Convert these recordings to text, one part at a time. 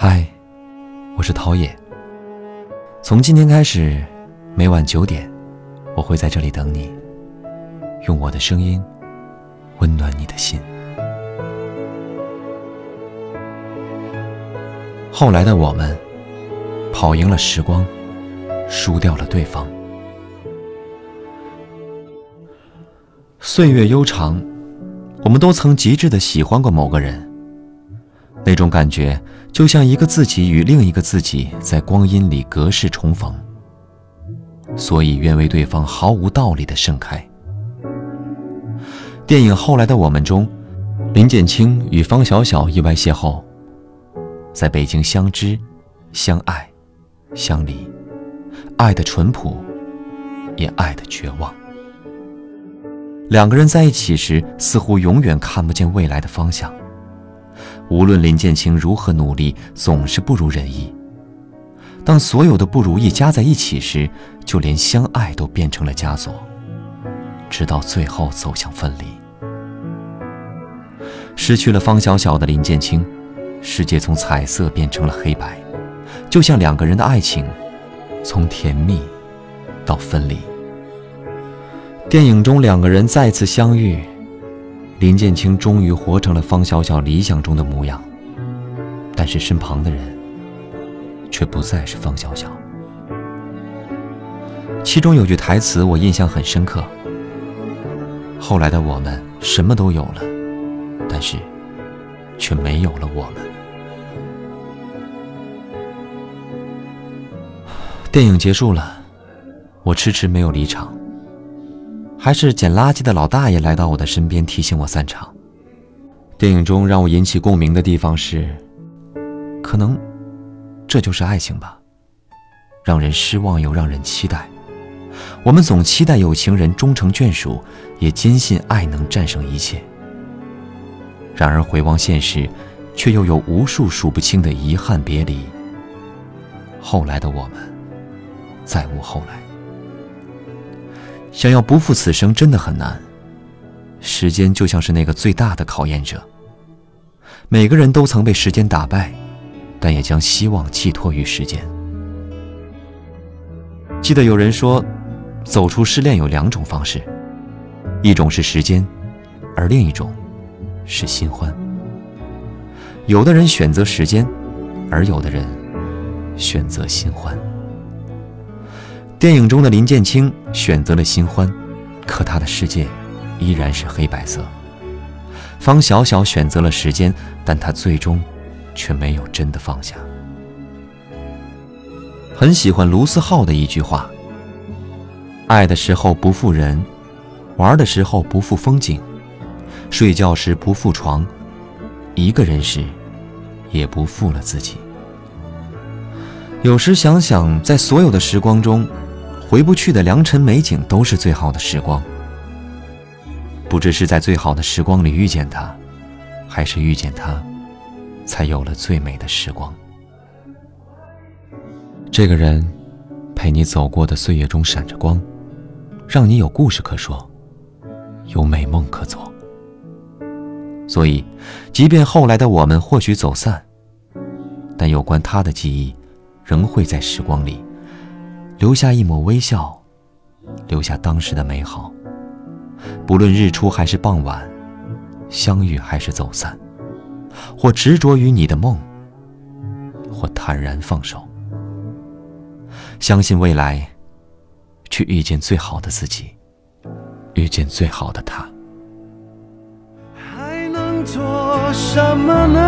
嗨，我是陶冶。从今天开始，每晚九点，我会在这里等你，用我的声音温暖你的心。后来的我们，跑赢了时光，输掉了对方。岁月悠长，我们都曾极致的喜欢过某个人。那种感觉，就像一个自己与另一个自己在光阴里隔世重逢，所以愿为对方毫无道理的盛开。电影《后来的我们》中，林建清与方小小意外邂逅，在北京相知、相爱、相离，爱的淳朴，也爱的绝望。两个人在一起时，似乎永远看不见未来的方向。无论林建清如何努力，总是不如人意。当所有的不如意加在一起时，就连相爱都变成了枷锁，直到最后走向分离。失去了方小小的林建清，世界从彩色变成了黑白，就像两个人的爱情，从甜蜜到分离。电影中，两个人再次相遇。林建清终于活成了方小小理想中的模样，但是身旁的人却不再是方小小。其中有句台词我印象很深刻：“后来的我们什么都有了，但是却没有了我们。”电影结束了，我迟迟没有离场。还是捡垃圾的老大爷来到我的身边，提醒我散场。电影中让我引起共鸣的地方是，可能这就是爱情吧，让人失望又让人期待。我们总期待有情人终成眷属，也坚信爱能战胜一切。然而回望现实，却又有无数数不清的遗憾别离。后来的我们，再无后来。想要不负此生真的很难，时间就像是那个最大的考验者。每个人都曾被时间打败，但也将希望寄托于时间。记得有人说，走出失恋有两种方式，一种是时间，而另一种是新欢。有的人选择时间，而有的人选择新欢。电影中的林建清选择了新欢，可他的世界依然是黑白色。方小小选择了时间，但他最终却没有真的放下。很喜欢卢思浩的一句话：“爱的时候不负人，玩的时候不负风景，睡觉时不负床，一个人时也不负了自己。”有时想想，在所有的时光中。回不去的良辰美景都是最好的时光。不知是在最好的时光里遇见他，还是遇见他，才有了最美的时光。这个人，陪你走过的岁月中闪着光，让你有故事可说，有美梦可做。所以，即便后来的我们或许走散，但有关他的记忆，仍会在时光里。留下一抹微笑，留下当时的美好。不论日出还是傍晚，相遇还是走散，或执着于你的梦，或坦然放手。相信未来，去遇见最好的自己，遇见最好的他。还能做什么呢？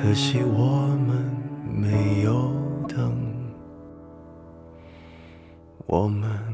可惜我们没有等，我们。